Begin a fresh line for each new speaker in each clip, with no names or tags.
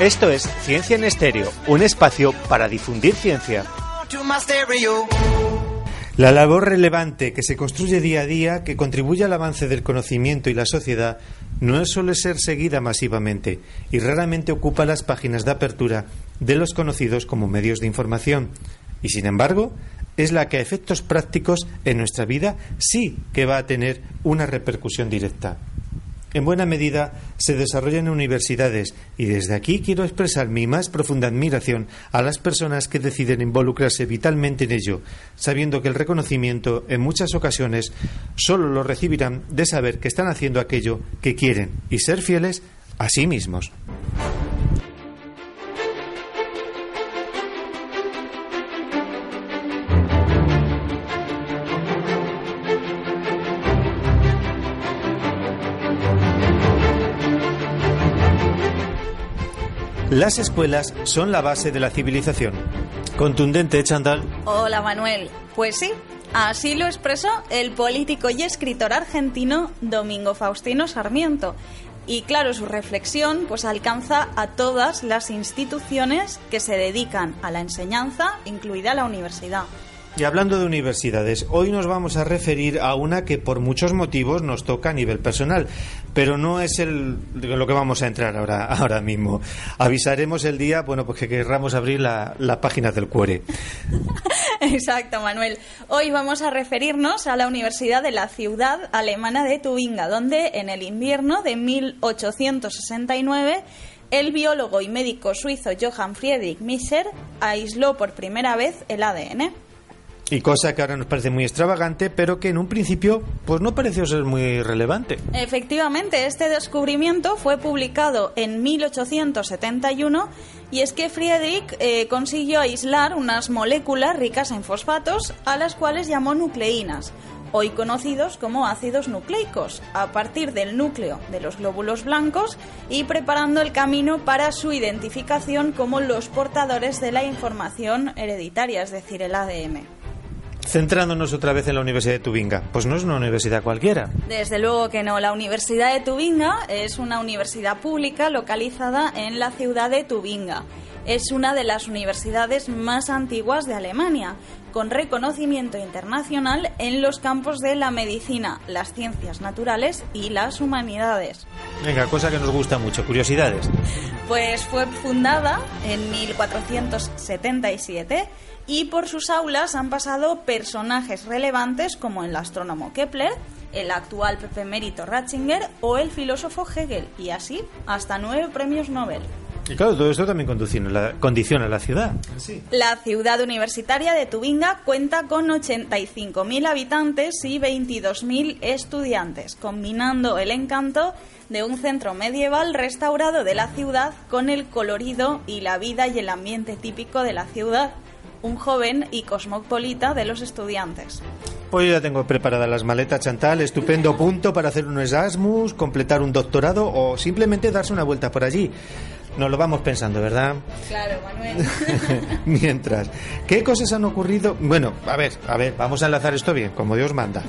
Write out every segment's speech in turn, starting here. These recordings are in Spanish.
Esto es Ciencia en Estéreo, un espacio para difundir ciencia.
La labor relevante que se construye día a día, que contribuye al avance del conocimiento y la sociedad, no suele ser seguida masivamente y raramente ocupa las páginas de apertura de los conocidos como medios de información. Y sin embargo, es la que a efectos prácticos en nuestra vida sí que va a tener una repercusión directa en buena medida se desarrolla en universidades y desde aquí quiero expresar mi más profunda admiración a las personas que deciden involucrarse vitalmente en ello, sabiendo que el reconocimiento en muchas ocasiones solo lo recibirán de saber que están haciendo aquello que quieren y ser fieles a sí mismos. Las escuelas son la base de la civilización. Contundente, Chandal.
Hola, Manuel. Pues sí, así lo expresó el político y escritor argentino Domingo Faustino Sarmiento. Y claro, su reflexión pues alcanza a todas las instituciones que se dedican a la enseñanza, incluida la universidad.
Y hablando de universidades, hoy nos vamos a referir a una que por muchos motivos nos toca a nivel personal, pero no es el, lo que vamos a entrar ahora, ahora mismo. Avisaremos el día, bueno, pues que querramos abrir la, la página del cuore.
Exacto, Manuel. Hoy vamos a referirnos a la Universidad de la ciudad alemana de Tubinga, donde en el invierno de 1869 el biólogo y médico suizo Johann Friedrich Miser aisló por primera vez el ADN.
Y cosa que ahora nos parece muy extravagante, pero que en un principio pues no pareció ser muy relevante.
Efectivamente, este descubrimiento fue publicado en 1871 y es que Friedrich eh, consiguió aislar unas moléculas ricas en fosfatos a las cuales llamó nucleínas, hoy conocidos como ácidos nucleicos, a partir del núcleo de los glóbulos blancos y preparando el camino para su identificación como los portadores de la información hereditaria, es decir, el ADN.
Centrándonos otra vez en la Universidad de Tubinga, pues no es una universidad cualquiera.
Desde luego que no. La Universidad de Tubinga es una universidad pública localizada en la ciudad de Tubinga. Es una de las universidades más antiguas de Alemania, con reconocimiento internacional en los campos de la medicina, las ciencias naturales y las humanidades.
Venga, cosa que nos gusta mucho, curiosidades.
Pues fue fundada en 1477 y por sus aulas han pasado personajes relevantes como el astrónomo Kepler, el actual Pepe Mérito Ratzinger o el filósofo Hegel, y así hasta nueve premios Nobel.
Y claro, todo esto también condiciona la, condiciona la ciudad.
La ciudad universitaria de Tubinga cuenta con 85.000 habitantes y 22.000 estudiantes, combinando el encanto de un centro medieval restaurado de la ciudad con el colorido y la vida y el ambiente típico de la ciudad un joven y cosmopolita de los estudiantes.
Pues yo ya tengo preparadas las maletas, Chantal. Estupendo punto para hacer un Erasmus, completar un doctorado o simplemente darse una vuelta por allí. Nos lo vamos pensando, ¿verdad?
Claro, Manuel.
Mientras, ¿qué cosas han ocurrido? Bueno, a ver, a ver, vamos a enlazar esto bien, como Dios manda.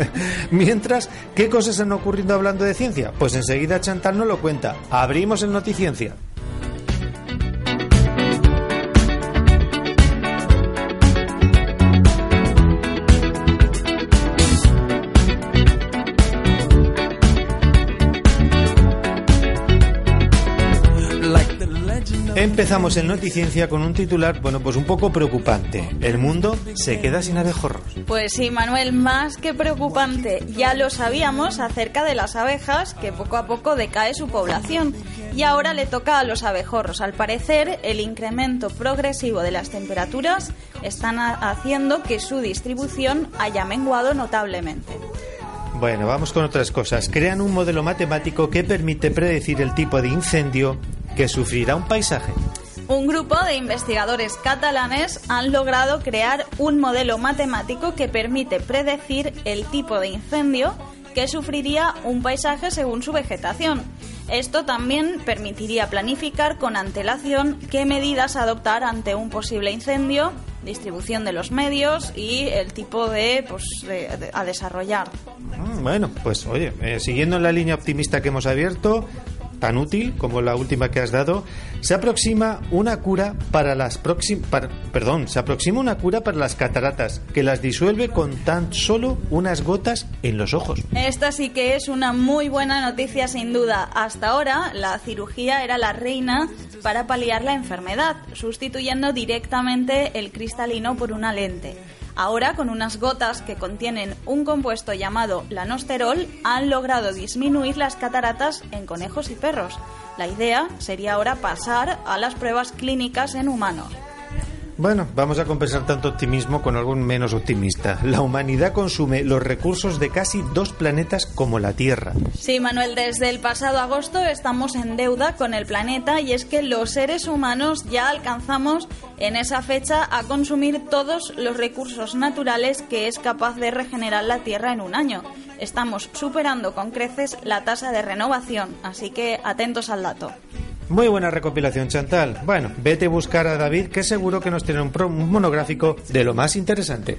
Mientras, ¿qué cosas han ocurrido hablando de ciencia? Pues enseguida Chantal nos lo cuenta. Abrimos en Noticiencia. Empezamos en Noticiencia con un titular, bueno, pues un poco preocupante. El mundo se queda sin abejorros.
Pues sí, Manuel, más que preocupante. Ya lo sabíamos acerca de las abejas, que poco a poco decae su población. Y ahora le toca a los abejorros. Al parecer, el incremento progresivo de las temperaturas están haciendo que su distribución haya menguado notablemente.
Bueno, vamos con otras cosas. Crean un modelo matemático que permite predecir el tipo de incendio que sufrirá un paisaje.
Un grupo de investigadores catalanes han logrado crear un modelo matemático que permite predecir el tipo de incendio que sufriría un paisaje según su vegetación. Esto también permitiría planificar con antelación qué medidas adoptar ante un posible incendio, distribución de los medios y el tipo de, pues, a desarrollar.
Mm, bueno, pues oye, eh, siguiendo en la línea optimista que hemos abierto, tan útil como la última que has dado, se aproxima una cura para las próximas, perdón, se aproxima una cura para las cataratas que las disuelve con tan solo unas gotas en los ojos.
Esta sí que es una muy buena noticia sin duda. Hasta ahora la cirugía era la reina para paliar la enfermedad, sustituyendo directamente el cristalino por una lente. Ahora, con unas gotas que contienen un compuesto llamado lanosterol, han logrado disminuir las cataratas en conejos y perros. La idea sería ahora pasar a las pruebas clínicas en humanos.
Bueno, vamos a compensar tanto optimismo con algo menos optimista. La humanidad consume los recursos de casi dos planetas como la Tierra.
Sí, Manuel, desde el pasado agosto estamos en deuda con el planeta y es que los seres humanos ya alcanzamos en esa fecha a consumir todos los recursos naturales que es capaz de regenerar la Tierra en un año. Estamos superando con creces la tasa de renovación, así que atentos al dato.
Muy buena recopilación, Chantal. Bueno, vete a buscar a David, que seguro que nos tiene un, un monográfico de lo más interesante.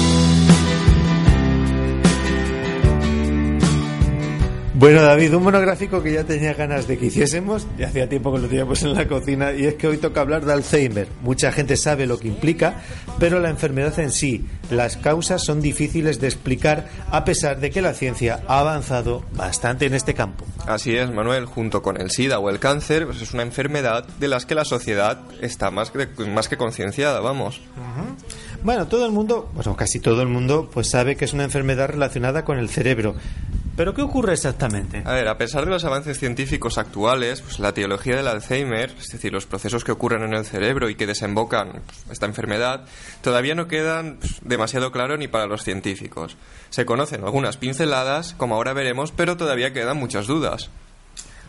Bueno, David, un monográfico que ya tenía ganas de que hiciésemos, ya hacía tiempo que lo teníamos en la cocina, y es que hoy toca hablar de Alzheimer. Mucha gente sabe lo que implica, pero la enfermedad en sí, las causas son difíciles de explicar, a pesar de que la ciencia ha avanzado bastante en este campo.
Así es, Manuel, junto con el SIDA o el cáncer, pues es una enfermedad de las que la sociedad está más que, más que concienciada, vamos.
Bueno, todo el mundo, bueno, casi todo el mundo, pues sabe que es una enfermedad relacionada con el cerebro. ¿Pero qué ocurre exactamente?
A ver, a pesar de los avances científicos actuales, pues la teología del Alzheimer, es decir, los procesos que ocurren en el cerebro y que desembocan pues, esta enfermedad, todavía no quedan pues, demasiado claro ni para los científicos. Se conocen algunas pinceladas, como ahora veremos, pero todavía quedan muchas dudas.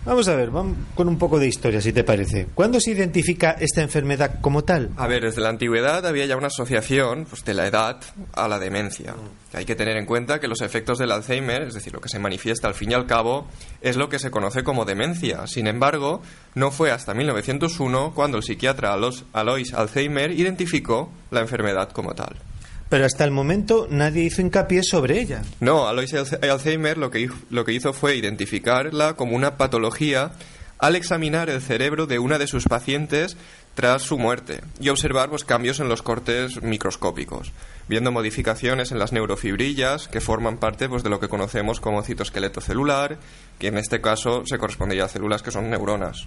Vamos a ver, vamos con un poco de historia, si te parece. ¿Cuándo se identifica esta enfermedad como tal?
A ver, desde la antigüedad había ya una asociación pues, de la edad a la demencia. Hay que tener en cuenta que los efectos del Alzheimer, es decir, lo que se manifiesta al fin y al cabo, es lo que se conoce como demencia. Sin embargo, no fue hasta 1901 cuando el psiquiatra Alois Alzheimer identificó la enfermedad como tal.
Pero hasta el momento nadie hizo hincapié sobre ella.
No, Alois Alzheimer lo que, lo que hizo fue identificarla como una patología al examinar el cerebro de una de sus pacientes tras su muerte y observar pues, cambios en los cortes microscópicos, viendo modificaciones en las neurofibrillas que forman parte pues, de lo que conocemos como citoesqueleto celular, que en este caso se correspondería a células que son neuronas.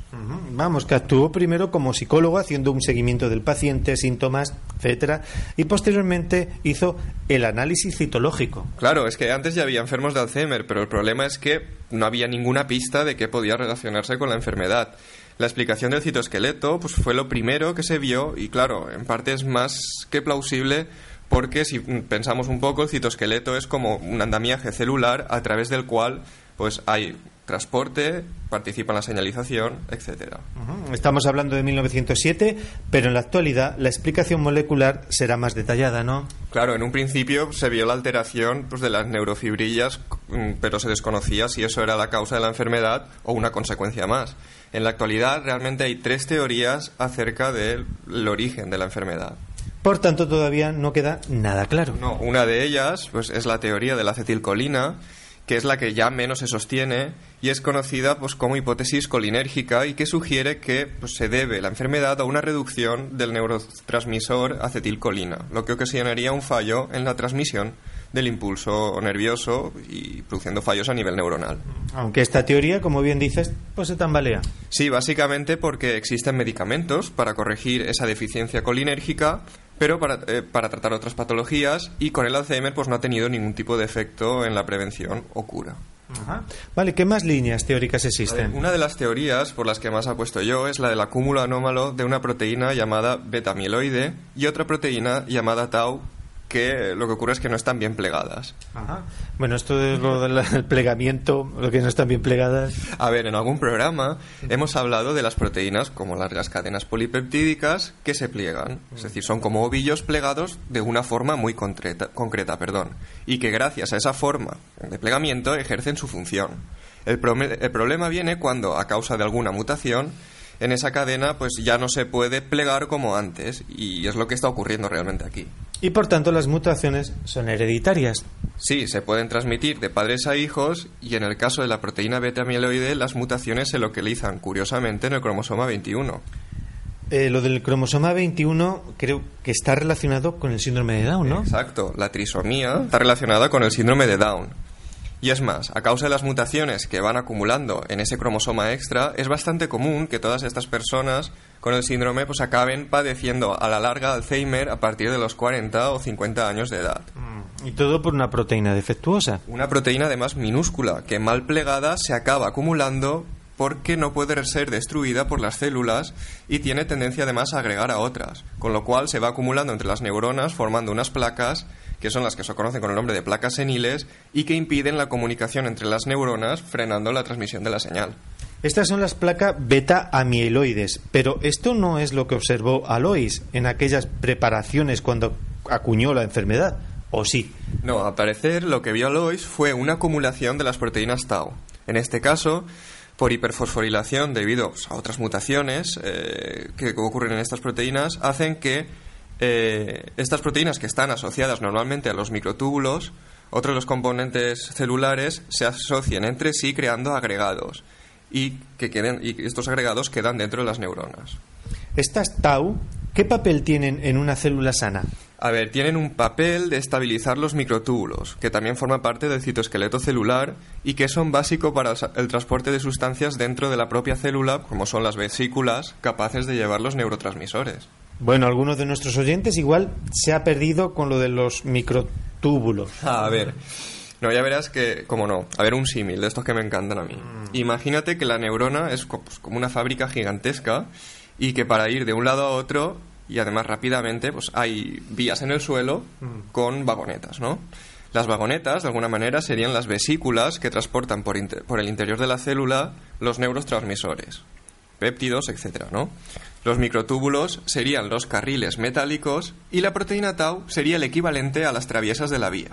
Vamos, que actuó primero como psicólogo haciendo un seguimiento del paciente, síntomas, etcétera, y posteriormente hizo el análisis citológico.
Claro, es que antes ya había enfermos de Alzheimer, pero el problema es que no había ninguna pista de que podía relacionarse con la enfermedad. La explicación del citoesqueleto pues, fue lo primero que se vio y claro, en parte es más que plausible porque si pensamos un poco, el citoesqueleto es como un andamiaje celular a través del cual pues hay transporte, participa en la señalización, etcétera.
Estamos hablando de 1907, pero en la actualidad la explicación molecular será más detallada, ¿no?
Claro, en un principio se vio la alteración pues, de las neurofibrillas, mm, pero se desconocía si eso era la causa de la enfermedad o una consecuencia más. En la actualidad realmente hay tres teorías acerca del origen de la enfermedad.
Por tanto, todavía no queda nada claro.
No, una de ellas pues, es la teoría de la acetilcolina, que es la que ya menos se sostiene y es conocida pues, como hipótesis colinérgica y que sugiere que pues, se debe la enfermedad a una reducción del neurotransmisor acetilcolina, lo que ocasionaría un fallo en la transmisión del impulso nervioso y produciendo fallos a nivel neuronal.
Aunque esta teoría, como bien dices, pues se tambalea.
Sí, básicamente porque existen medicamentos para corregir esa deficiencia colinérgica, pero para, eh, para tratar otras patologías y con el Alzheimer pues no ha tenido ningún tipo de efecto en la prevención o cura.
Vale, ¿qué más líneas teóricas existen?
Una de las teorías por las que más apuesto yo es la del acúmulo anómalo de una proteína llamada beta-amiloide y otra proteína llamada tau que lo que ocurre es que no están bien plegadas.
Bueno, esto es lo del plegamiento, lo que no están bien plegadas.
A ver, en algún programa hemos hablado de las proteínas como largas cadenas polipeptídicas que se pliegan, es decir, son como ovillos plegados de una forma muy concreta, concreta perdón, y que gracias a esa forma de plegamiento ejercen su función. El, el problema viene cuando, a causa de alguna mutación, en esa cadena pues ya no se puede plegar como antes y es lo que está ocurriendo realmente aquí.
Y por tanto las mutaciones son hereditarias.
Sí, se pueden transmitir de padres a hijos y en el caso de la proteína beta-amiloide las mutaciones se localizan curiosamente en el cromosoma 21.
Eh, lo del cromosoma 21 creo que está relacionado con el síndrome de Down, ¿no?
Exacto, la trisomía está relacionada con el síndrome de Down. Y es más, a causa de las mutaciones que van acumulando en ese cromosoma extra, es bastante común que todas estas personas con el síndrome pues acaben padeciendo a la larga Alzheimer a partir de los 40 o 50 años de edad.
Y todo por una proteína defectuosa.
Una proteína además minúscula que mal plegada se acaba acumulando porque no puede ser destruida por las células y tiene tendencia además a agregar a otras, con lo cual se va acumulando entre las neuronas formando unas placas que son las que se conocen con el nombre de placas seniles y que impiden la comunicación entre las neuronas, frenando la transmisión de la señal.
Estas son las placas beta-amiloides, pero esto no es lo que observó Alois en aquellas preparaciones cuando acuñó la enfermedad, ¿o sí?
No, al parecer lo que vio Alois fue una acumulación de las proteínas tau. En este caso, por hiperfosforilación debido a otras mutaciones eh, que ocurren en estas proteínas, hacen que eh, estas proteínas que están asociadas normalmente a los microtúbulos, otros de los componentes celulares se asocian entre sí creando agregados y que queden, y estos agregados quedan dentro de las neuronas.
Estas tau, ¿qué papel tienen en una célula sana?
A ver, tienen un papel de estabilizar los microtúbulos, que también forma parte del citoesqueleto celular y que son básicos para el transporte de sustancias dentro de la propia célula, como son las vesículas, capaces de llevar los neurotransmisores.
Bueno, algunos de nuestros oyentes igual se ha perdido con lo de los microtúbulos.
A ver. No, ya verás que, como no, a ver un símil de estos que me encantan a mí. Mm. Imagínate que la neurona es pues, como una fábrica gigantesca y que para ir de un lado a otro y además rápidamente, pues hay vías en el suelo mm. con vagonetas, ¿no? Las vagonetas, de alguna manera, serían las vesículas que transportan por, por el interior de la célula los neurotransmisores, péptidos, etcétera, ¿no? Los microtúbulos serían los carriles metálicos y la proteína tau sería el equivalente a las traviesas de la vía.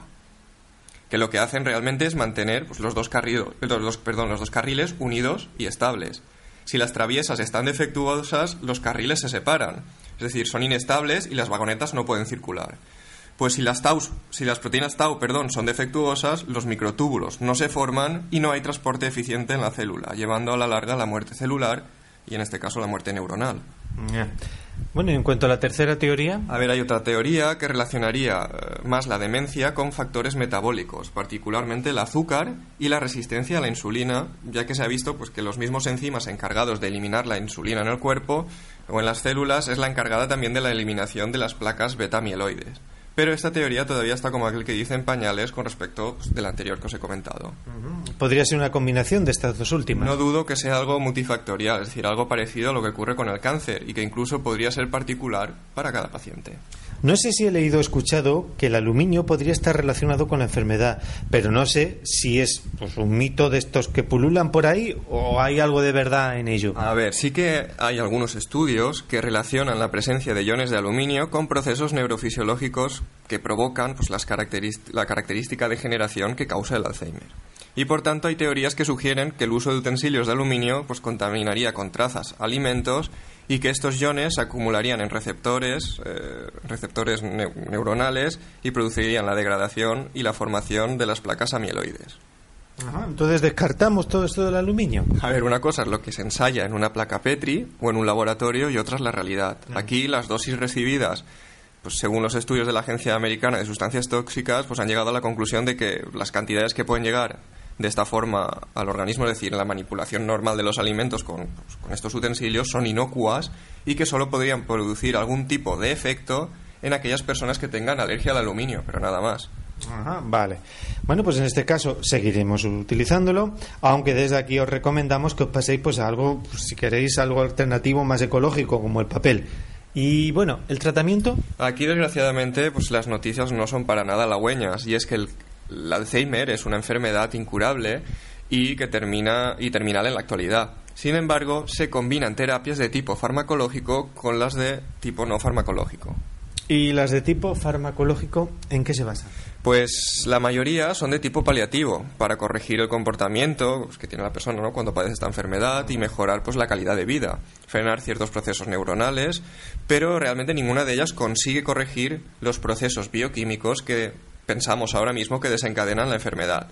Que lo que hacen realmente es mantener pues, los, dos los, perdón, los dos carriles unidos y estables. Si las traviesas están defectuosas, los carriles se separan. Es decir, son inestables y las vagonetas no pueden circular. Pues si las, si las proteínas tau perdón, son defectuosas, los microtúbulos no se forman y no hay transporte eficiente en la célula, llevando a la larga la muerte celular y en este caso la muerte neuronal.
Bueno, y en cuanto a la tercera teoría.
A ver, hay otra teoría que relacionaría eh, más la demencia con factores metabólicos, particularmente el azúcar y la resistencia a la insulina, ya que se ha visto pues, que los mismos enzimas encargados de eliminar la insulina en el cuerpo o en las células es la encargada también de la eliminación de las placas beta-mieloides. Pero esta teoría todavía está como aquel que dice en pañales con respecto pues, del anterior que os he comentado.
Podría ser una combinación de estas dos últimas.
No dudo que sea algo multifactorial, es decir, algo parecido a lo que ocurre con el cáncer y que incluso podría ser particular para cada paciente.
No sé si he leído o escuchado que el aluminio podría estar relacionado con la enfermedad, pero no sé si es pues, un mito de estos que pululan por ahí o hay algo de verdad en ello.
A ver, sí que hay algunos estudios que relacionan la presencia de iones de aluminio con procesos neurofisiológicos que provocan pues, las la característica de generación que causa el Alzheimer. Y por tanto hay teorías que sugieren que el uso de utensilios de aluminio pues, contaminaría con trazas alimentos y que estos iones se acumularían en receptores, eh, receptores neuronales y producirían la degradación y la formación de las placas amieloides.
entonces descartamos todo esto del aluminio.
A ver, una cosa es lo que se ensaya en una placa Petri o en un laboratorio y otra es la realidad. Aquí las dosis recibidas, pues según los estudios de la Agencia Americana de Sustancias Tóxicas, pues han llegado a la conclusión de que las cantidades que pueden llegar de esta forma al organismo, es decir, la manipulación normal de los alimentos con, pues, con estos utensilios, son inocuas y que solo podrían producir algún tipo de efecto en aquellas personas que tengan alergia al aluminio, pero nada más.
Ajá, vale. Bueno, pues en este caso seguiremos utilizándolo, aunque desde aquí os recomendamos que os paséis pues a algo, pues, si queréis algo alternativo más ecológico como el papel. Y bueno, el tratamiento.
Aquí desgraciadamente pues las noticias no son para nada halagüeñas y es que el, el Alzheimer es una enfermedad incurable y que termina y terminal en la actualidad. Sin embargo, se combinan terapias de tipo farmacológico con las de tipo no farmacológico.
¿Y las de tipo farmacológico en qué se basan?
Pues la mayoría son de tipo paliativo, para corregir el comportamiento pues, que tiene la persona ¿no? cuando padece esta enfermedad y mejorar pues, la calidad de vida, frenar ciertos procesos neuronales, pero realmente ninguna de ellas consigue corregir los procesos bioquímicos que pensamos ahora mismo que desencadenan la enfermedad.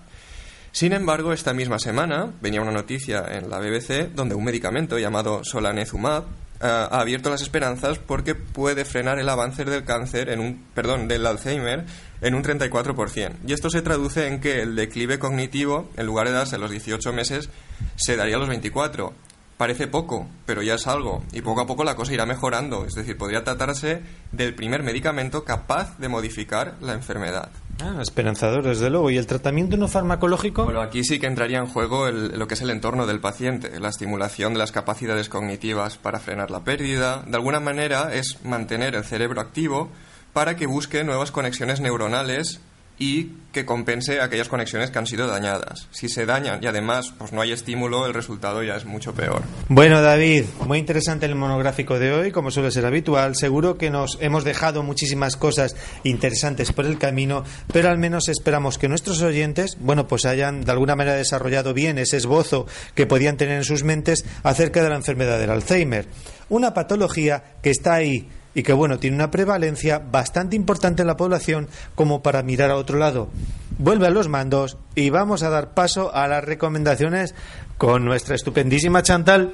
Sin embargo, esta misma semana venía una noticia en la BBC donde un medicamento llamado Solanezumab eh, ha abierto las esperanzas porque puede frenar el avance del cáncer en un perdón, del Alzheimer en un 34%. Y esto se traduce en que el declive cognitivo, en lugar de darse a los 18 meses, se daría a los 24. Parece poco, pero ya es algo. Y poco a poco la cosa irá mejorando. Es decir, podría tratarse del primer medicamento capaz de modificar la enfermedad.
Ah, esperanzador, desde luego. ¿Y el tratamiento no farmacológico?
Bueno, aquí sí que entraría en juego el- lo que es el entorno del paciente, la estimulación de las capacidades cognitivas para frenar la pérdida. De alguna manera es mantener el cerebro activo para que busque nuevas conexiones neuronales y que compense aquellas conexiones que han sido dañadas. Si se dañan y además pues no hay estímulo, el resultado ya es mucho peor.
Bueno, David, muy interesante el monográfico de hoy, como suele ser habitual. Seguro que nos hemos dejado muchísimas cosas interesantes por el camino, pero al menos esperamos que nuestros oyentes, bueno, pues hayan de alguna manera desarrollado bien ese esbozo que podían tener en sus mentes acerca de la enfermedad del Alzheimer. Una patología que está ahí y que, bueno, tiene una prevalencia bastante importante en la población como para mirar a otro lado. Vuelve a los mandos y vamos a dar paso a las recomendaciones con nuestra estupendísima Chantal.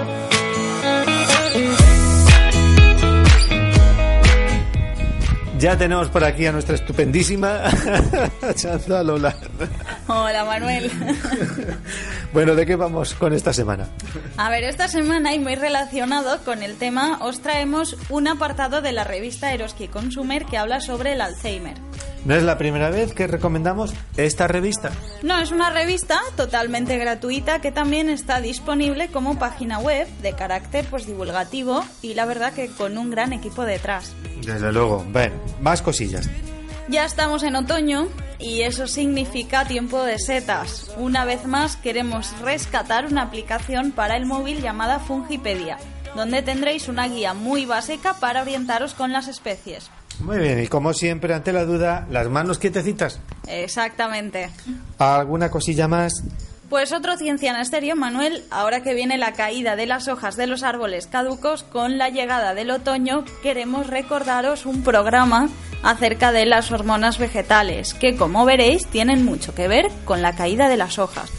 Ya tenemos por aquí a nuestra estupendísima Chantal. Hola.
Hola Manuel.
Bueno, ¿de qué vamos con esta semana?
A ver, esta semana y muy relacionado con el tema, os traemos un apartado de la revista Eroski Consumer que habla sobre el Alzheimer.
No es la primera vez que recomendamos esta revista.
No, es una revista totalmente gratuita que también está disponible como página web de carácter pues divulgativo y la verdad que con un gran equipo detrás.
Desde luego. Bueno, más cosillas.
Ya estamos en otoño y eso significa tiempo de setas. Una vez más queremos rescatar una aplicación para el móvil llamada Fungipedia, donde tendréis una guía muy básica para orientaros con las especies.
Muy bien, y como siempre, ante la duda, las manos quietecitas.
Exactamente.
¿Alguna cosilla más?
Pues otro ciencia en estéreo, Manuel, ahora que viene la caída de las hojas de los árboles caducos, con la llegada del otoño, queremos recordaros un programa acerca de las hormonas vegetales, que como veréis tienen mucho que ver con la caída de las hojas.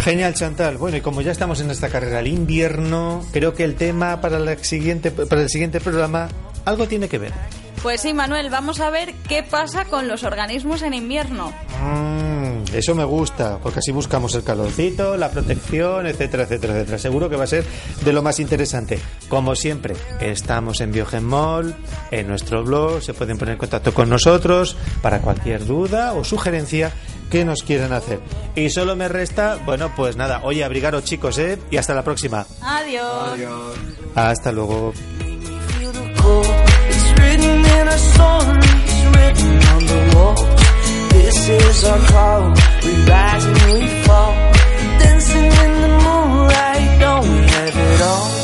Genial, Chantal. Bueno, y como ya estamos en esta carrera al invierno, creo que el tema para, la siguiente, para el siguiente programa algo tiene que ver.
Pues sí, Manuel, vamos a ver qué pasa con los organismos en invierno.
Mm, eso me gusta, porque así buscamos el calorcito, la protección, etcétera, etcétera, etcétera. Seguro que va a ser de lo más interesante. Como siempre, estamos en Biogenmol, en nuestro blog, se pueden poner en contacto con nosotros para cualquier duda o sugerencia que nos quieran hacer. Y solo me resta, bueno, pues nada, oye, abrigaros chicos, ¿eh? Y hasta la próxima.
Adiós.
Hasta luego.
and our stories written on the wall. This is our call. We rise and we fall. Dancing in the moonlight, don't we have it all?